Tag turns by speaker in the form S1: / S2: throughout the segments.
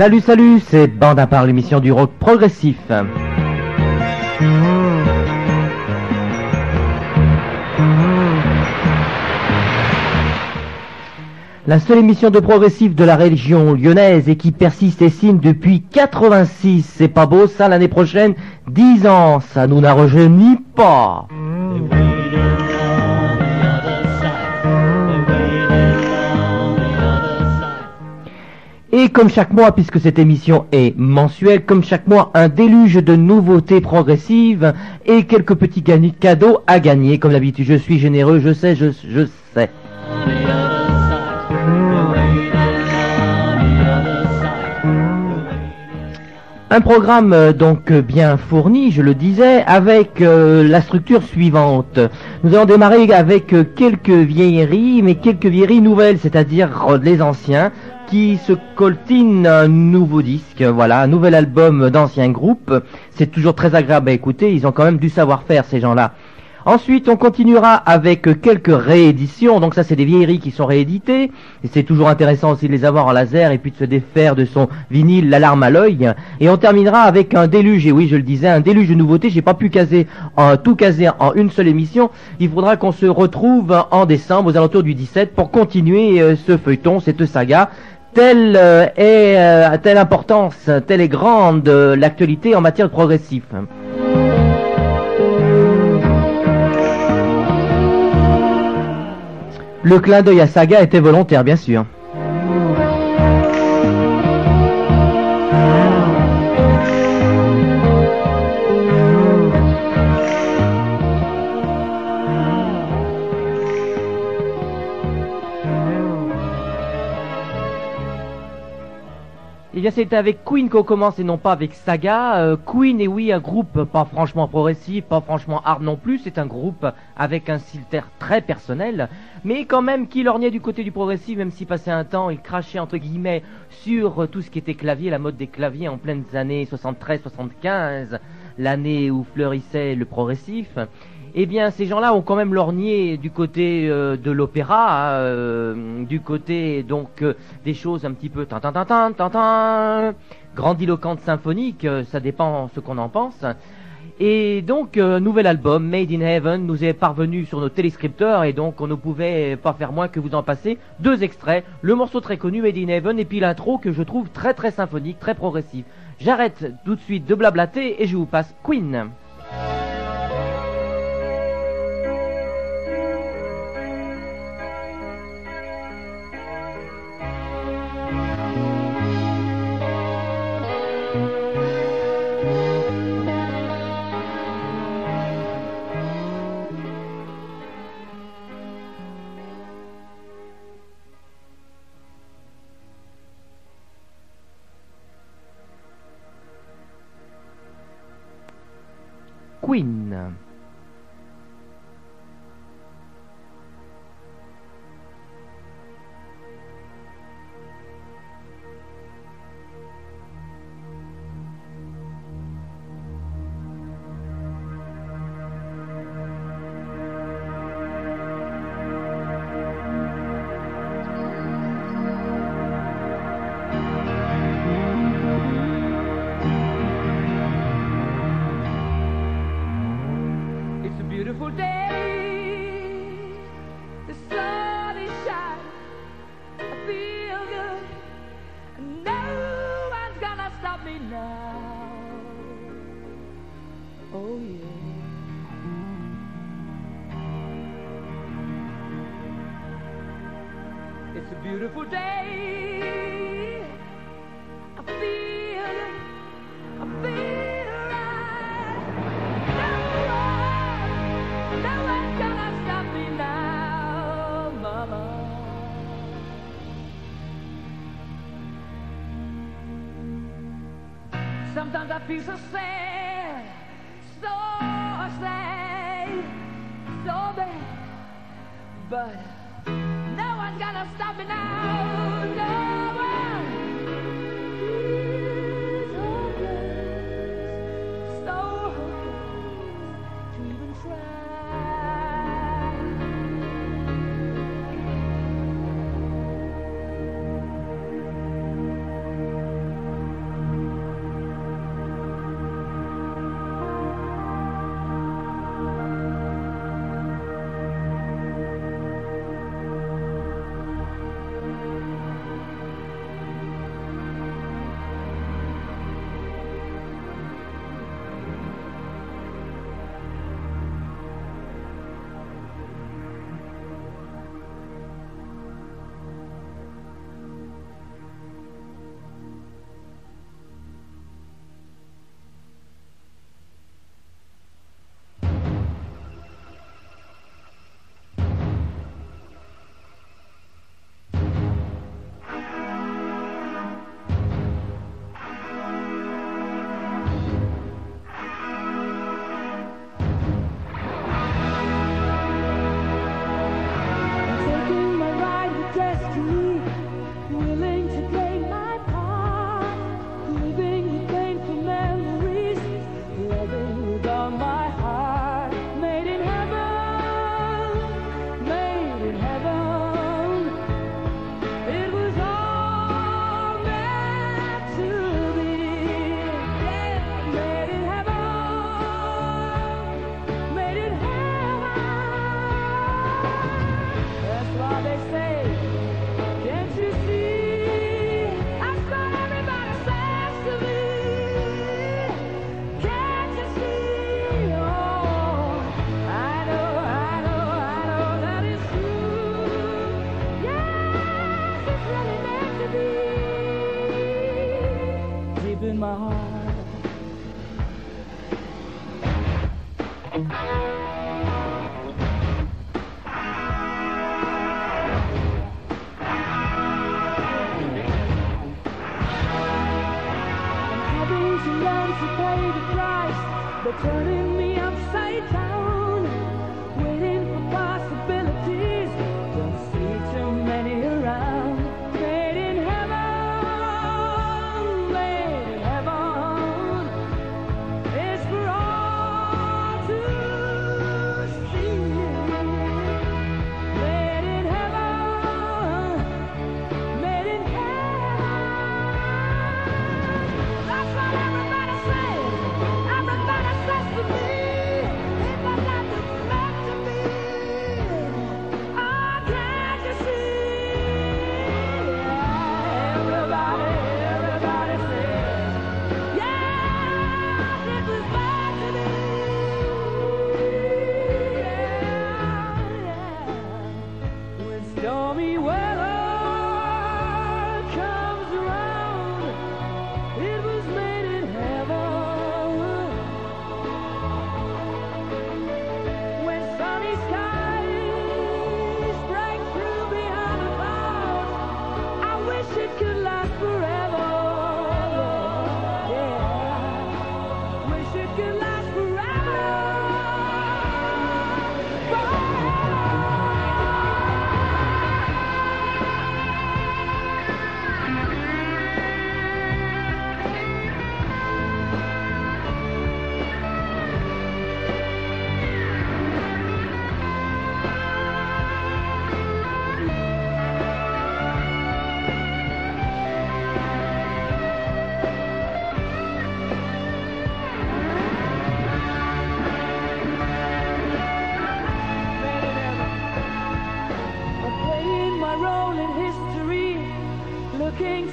S1: Salut, salut, c'est Bande à part l'émission du rock progressif. La seule émission de progressif de la région lyonnaise et qui persiste et signe depuis 86. C'est pas beau ça l'année prochaine 10 ans, ça nous n'a rajeuni pas. Comme chaque mois, puisque cette émission est mensuelle, comme chaque mois, un déluge de nouveautés progressives et quelques petits cadeaux à gagner. Comme d'habitude, je suis généreux, je sais, je, sais. Un programme euh, donc bien fourni, je le disais, avec euh, la structure suivante. Nous allons démarrer avec euh, quelques vieilleries, mais quelques vieilleries nouvelles, c'est-à-dire les anciens, qui se coltinent un nouveau disque, voilà, un nouvel album d'anciens groupes. C'est toujours très agréable à écouter, ils ont quand même du savoir-faire ces gens-là. Ensuite, on continuera avec quelques rééditions. Donc ça, c'est des vieilleries qui sont rééditées. Et c'est toujours intéressant aussi de les avoir en laser et puis de se défaire de son vinyle, l'alarme à l'œil. Et on terminera avec un déluge. Et oui, je le disais, un déluge de nouveautés. J'ai pas pu caser en, tout caser en une seule émission. Il faudra qu'on se retrouve en décembre, aux alentours du 17, pour continuer euh, ce feuilleton, cette saga. Telle euh, est, euh, telle importance, telle est grande l'actualité en matière de progressif. Le clin d'œil à Saga était volontaire, bien sûr. Eh bien, c'est avec Queen qu'on commence et non pas avec Saga. Euh, Queen est oui un groupe pas franchement progressif, pas franchement hard non plus. C'est un groupe avec un style très personnel, mais quand même qui lorgnait du côté du progressif, même si passé un temps il crachait entre guillemets sur tout ce qui était clavier, la mode des claviers en pleines années 73-75, l'année où fleurissait le progressif eh bien ces gens-là ont quand même lorgné du côté euh, de l'opéra, euh, du côté donc euh, des choses un petit peu tan tan grandiloquentes symphoniques, ça dépend ce qu'on en pense. Et donc, nouvel album, Made in Heaven, nous est parvenu sur nos téléscripteurs et donc on ne pouvait pas faire moins que vous en passer deux extraits, le morceau très connu Made in Heaven et puis l'intro que je trouve très très symphonique, très progressif. J'arrête tout de suite de blablater et je vous passe Queen. Queen. Piece of sand, so sad, so bad, but no one's gonna stop me now. No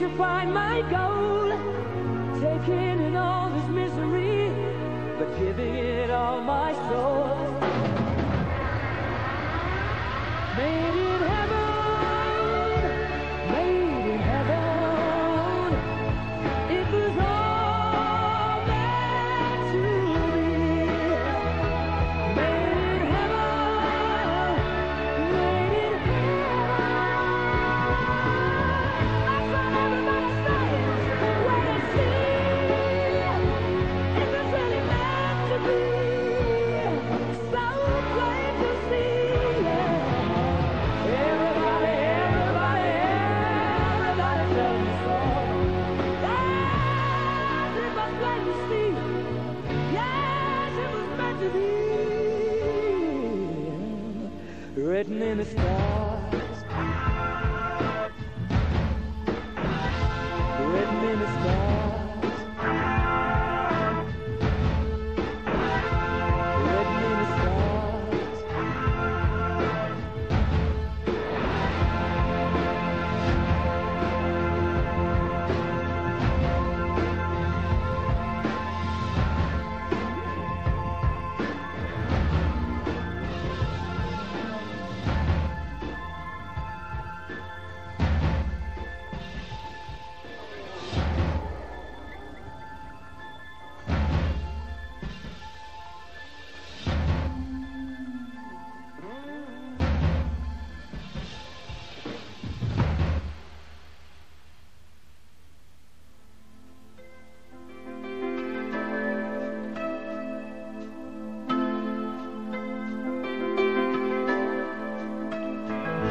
S1: to
S2: find my goal. Taking in all this misery, but giving it all my soul. Made it happen. minister.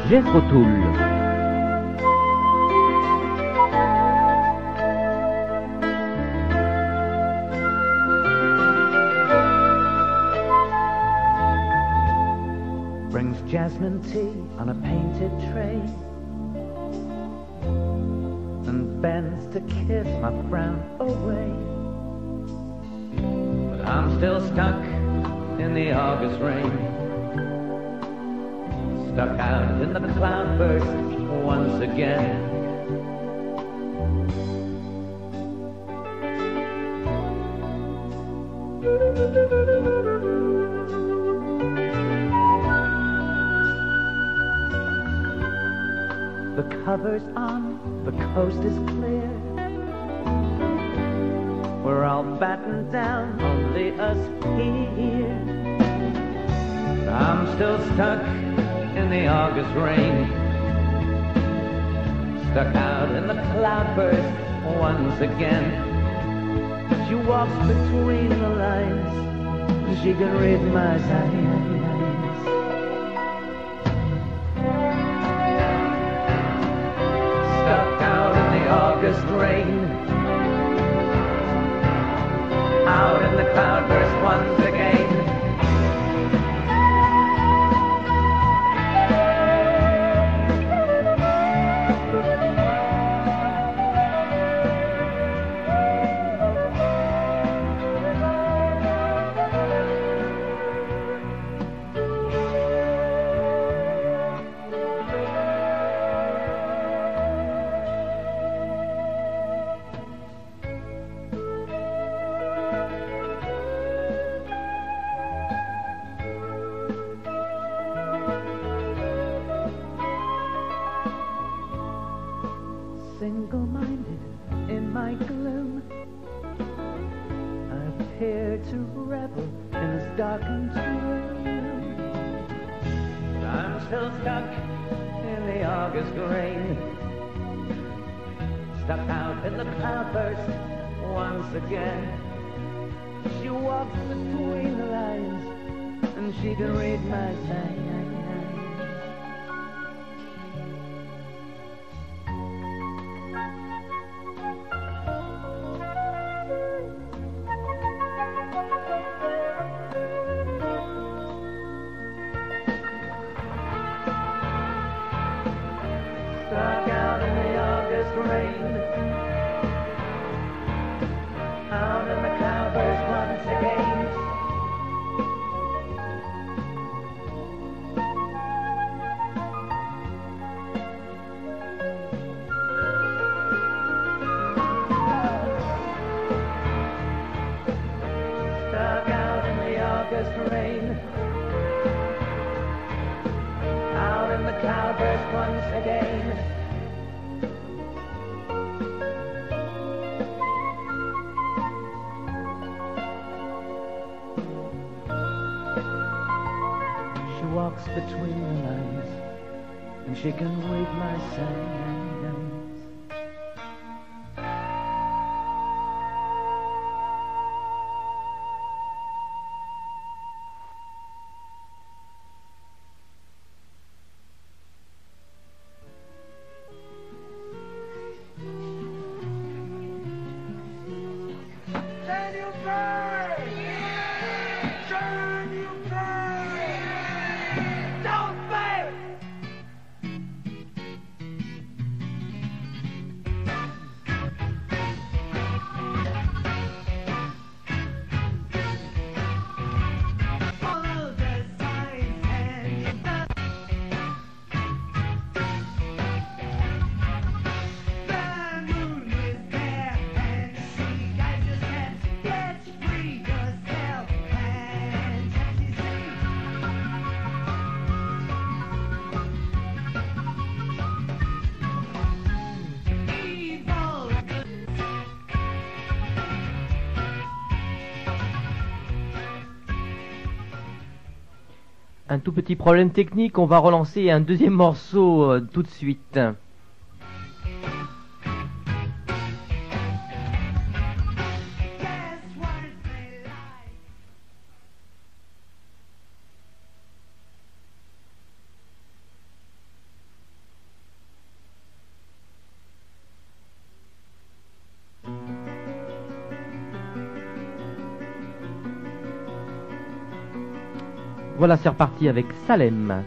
S1: Jeff O'Toole.
S2: Brings jasmine tea on a painted tray and bends to kiss my frown away. But I'm still stuck in the August rain stuck out in the cloudburst once again. The cover's on, the coast is clear. We're all battened down, only us here. I'm still stuck in the August rain. Stuck out in the cloudburst once again.
S3: She walks between the lines. She can read my signs. Stuck out in the August rain. Out in the cloudburst. Appear to revel in this darkened room. But I'm still stuck in the August rain, stuck out in the cloudburst once again. She walks between the lines, and she can read my signs. my
S4: surrender. Petit problème technique, on va relancer un deuxième morceau euh, tout de suite. Voilà, c'est reparti avec Salem.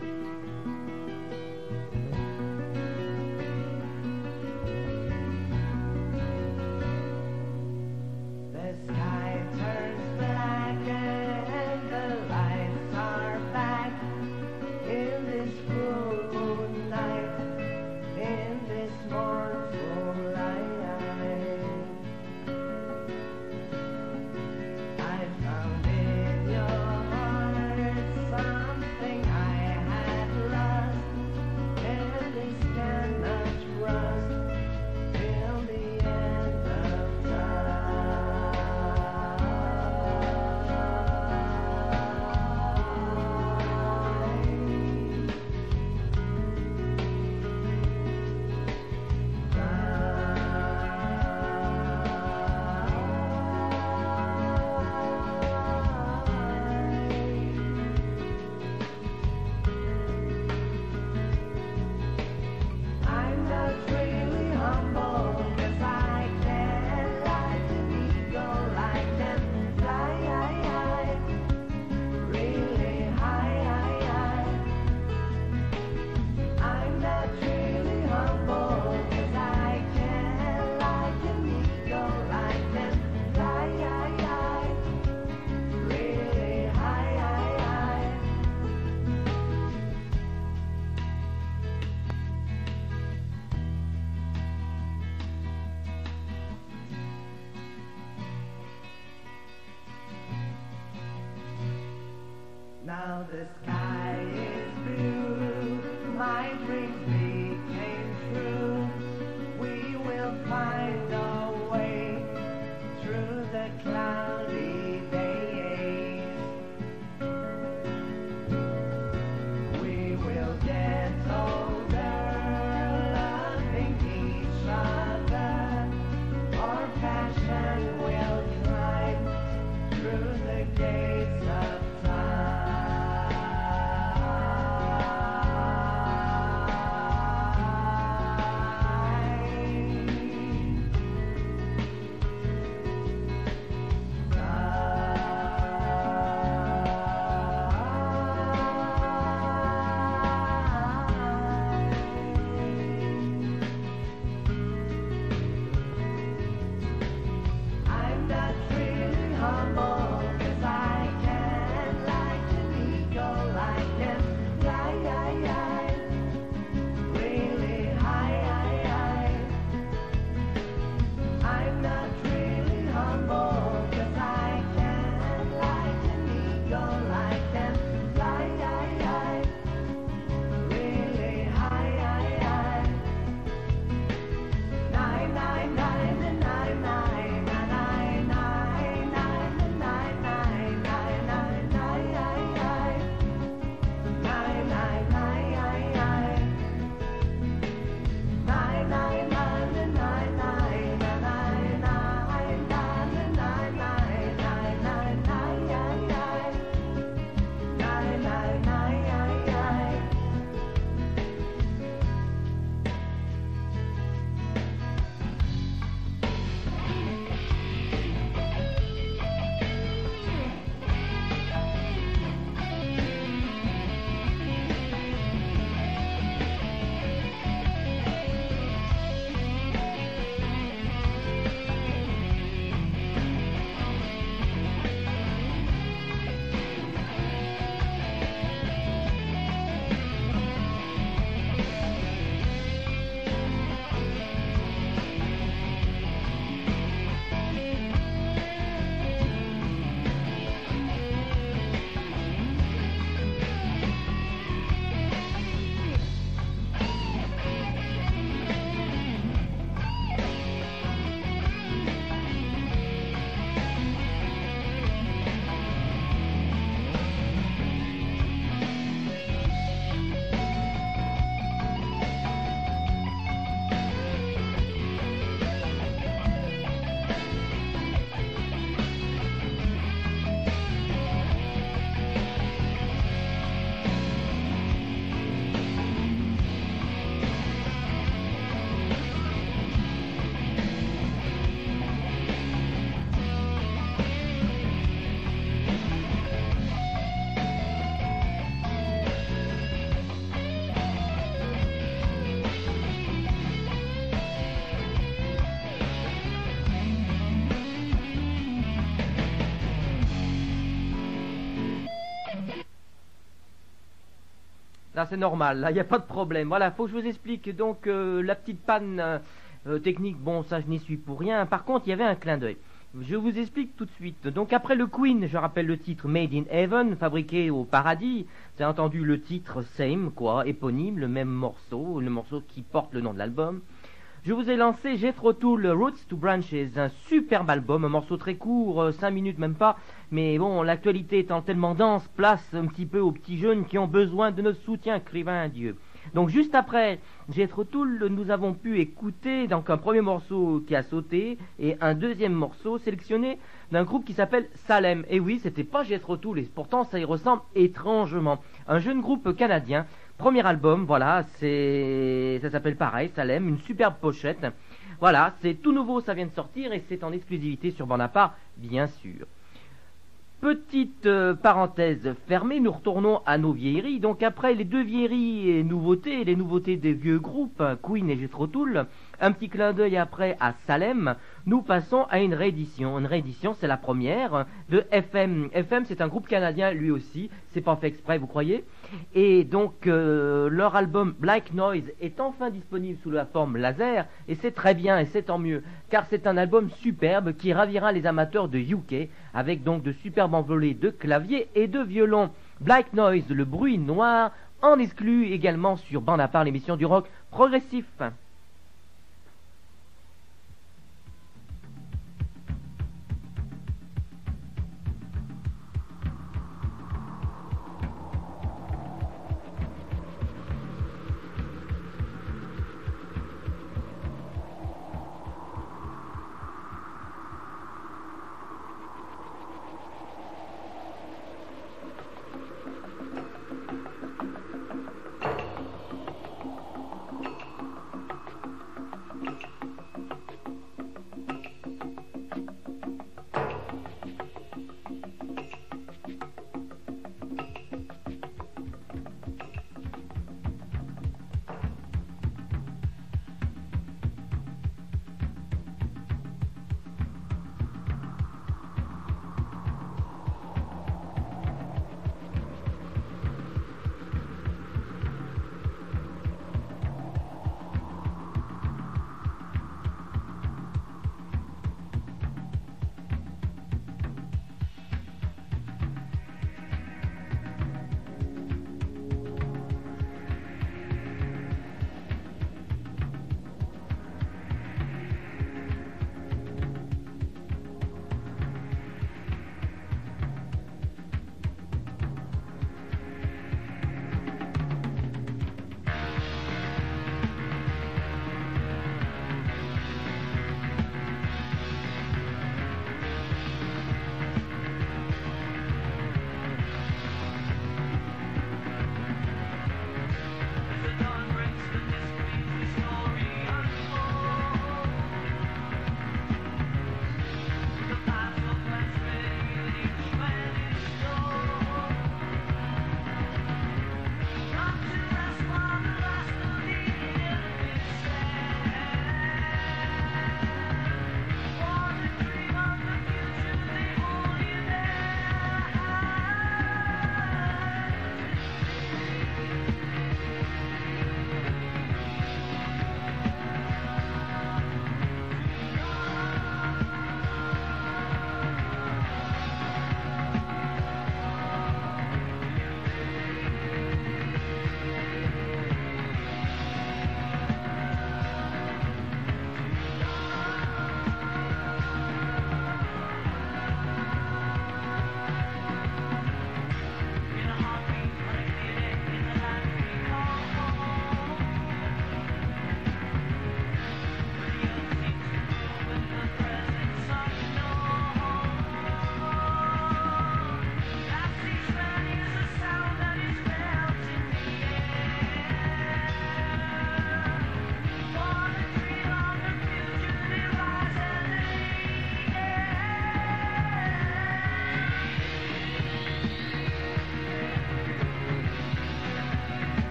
S1: C'est normal, il n'y a pas de problème. Voilà, faut que je vous explique. Donc, euh, la petite panne euh, euh, technique, bon, ça, je n'y suis pour rien. Par contre, il y avait un clin d'œil. Je vous explique tout de suite. Donc, après le Queen, je rappelle le titre Made in Heaven, fabriqué au paradis. C'est entendu le titre Same, quoi, éponyme, le même morceau, le morceau qui porte le nom de l'album. Je vous ai lancé Jethro Tull Roots to Branches, un superbe album, un morceau très court, 5 minutes même pas, mais bon, l'actualité étant tellement dense, place un petit peu aux petits jeunes qui ont besoin de notre soutien, crivin Dieu. Donc juste après Jethro Tull, nous avons pu écouter donc un premier morceau qui a sauté et un deuxième morceau sélectionné d'un groupe qui s'appelle Salem. Et oui, c'était pas Jethro Tull et pourtant ça y ressemble étrangement. Un jeune groupe canadien Premier album, voilà, c'est, ça s'appelle pareil, Salem, une superbe pochette. Voilà, c'est tout nouveau, ça vient de sortir et c'est en exclusivité sur Bonaparte, bien sûr. Petite euh, parenthèse fermée, nous retournons à nos vieilleries. Donc après les deux vieilleries et nouveautés, les nouveautés des vieux groupes, Queen et Jethro Tull, un petit clin d'œil après à Salem, nous passons à une réédition. Une réédition, c'est la première de FM. FM, c'est un groupe canadien lui aussi, c'est pas fait exprès, vous croyez? Et donc euh, leur album Black Noise est enfin disponible sous la forme laser et c'est très bien et c'est tant mieux car c'est un album superbe qui ravira les amateurs de UK avec donc de superbes envolées de clavier et de violon. Black Noise, le bruit noir, en exclu également sur Bande à part l'émission du rock progressif.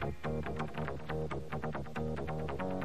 S1: Thank you.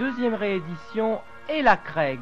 S1: Deuxième réédition et la Craig.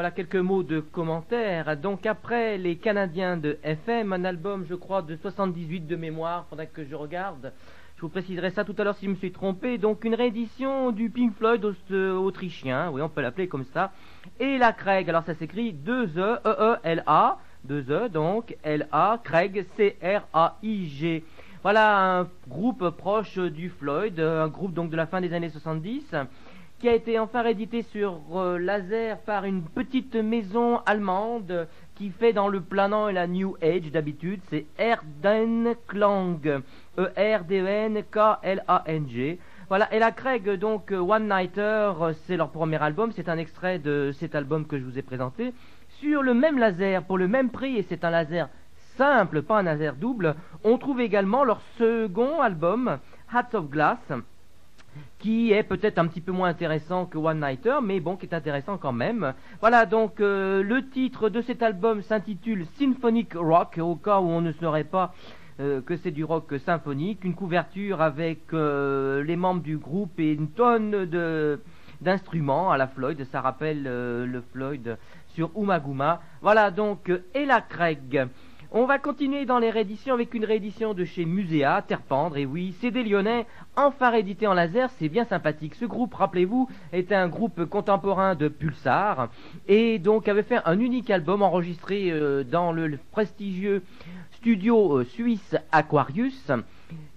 S1: Voilà quelques mots de commentaires. Donc après les Canadiens de FM, un album je crois de 78 de mémoire, faudrait que je regarde. Je vous préciserai ça tout à l'heure si je me suis trompé. Donc une réédition du Pink Floyd euh, autrichien, oui on peut l'appeler comme ça. Et la Craig, alors ça s'écrit 2 E, E, E, L, A, 2 E, donc L, A, Craig, C, R, A, I, G. Voilà un groupe proche du Floyd, euh, un groupe donc de la fin des années 70 qui a été enfin réédité sur euh, laser par une petite maison allemande qui fait dans le planant et la New Age d'habitude, c'est Erden Klang, E-R-D-E-N-K-L-A-N-G. Voilà, et la Craig, donc One Nighter, c'est leur premier album, c'est un extrait de cet album que je vous ai présenté. Sur le même laser, pour le même prix, et c'est un laser simple, pas un laser double, on trouve également leur second album, Hats of Glass, qui est peut-être un petit peu moins intéressant que One Nighter, mais bon, qui est intéressant quand même. Voilà, donc euh, le titre de cet album s'intitule Symphonic Rock, au cas où on ne saurait pas euh, que c'est du rock symphonique, une couverture avec euh, les membres du groupe et une tonne de d'instruments à la Floyd, ça rappelle le Floyd sur Umaguma. Voilà donc Ella Craig. On va continuer dans les rééditions avec une réédition de chez Muséa, Terpendre, et oui, c'est des Lyonnais, enfin réédité en laser, c'est bien sympathique. Ce groupe, rappelez-vous, était un groupe contemporain de Pulsar, et donc avait fait un unique album enregistré euh, dans le, prestigieux studio euh, suisse Aquarius,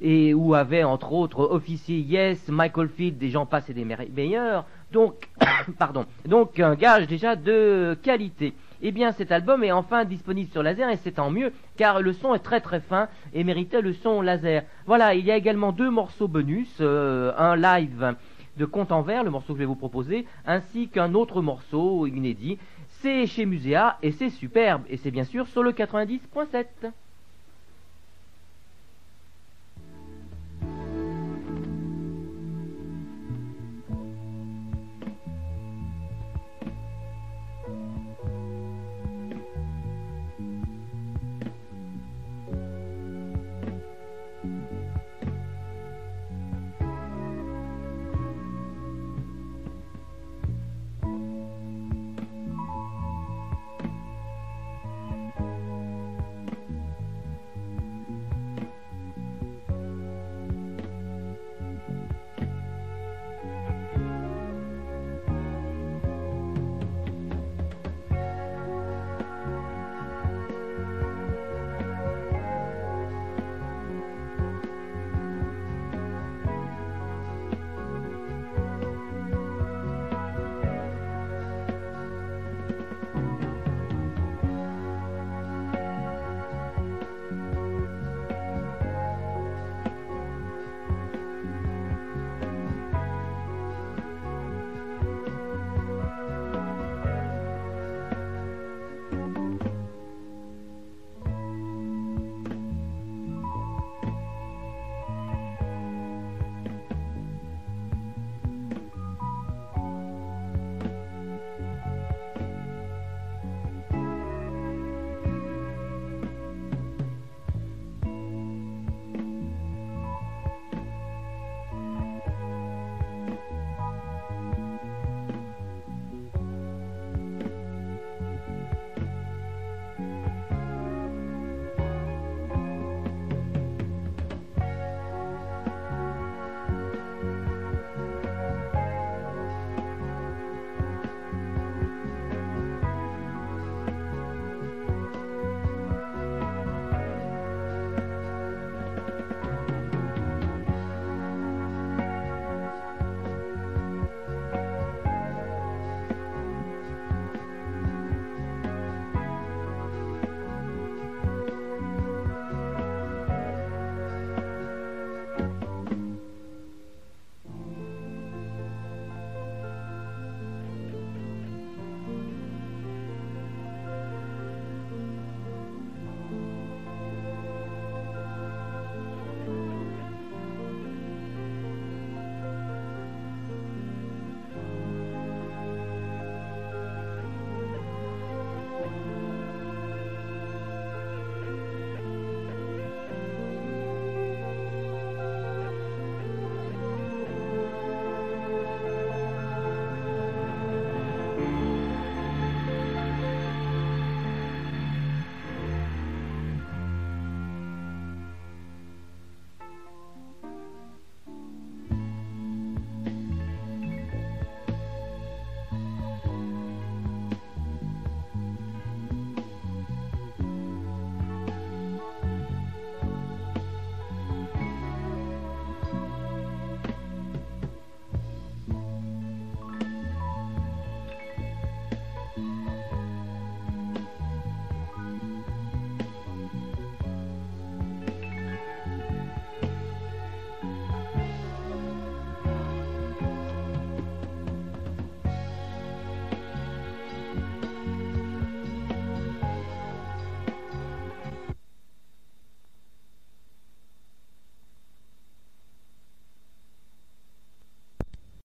S1: et où avait entre autres officier Yes, Michael Field, des gens et des me- meilleurs, donc, pardon, donc un gage déjà de qualité. Eh bien, cet album est enfin disponible sur laser et c'est tant mieux, car le son est très très fin et méritait le son laser. Voilà, il y a également deux morceaux bonus, euh, un live de Compte en Vert, le morceau que je vais vous proposer, ainsi qu'un autre morceau inédit. C'est chez Muséa et c'est superbe, et c'est bien sûr sur le 90.7.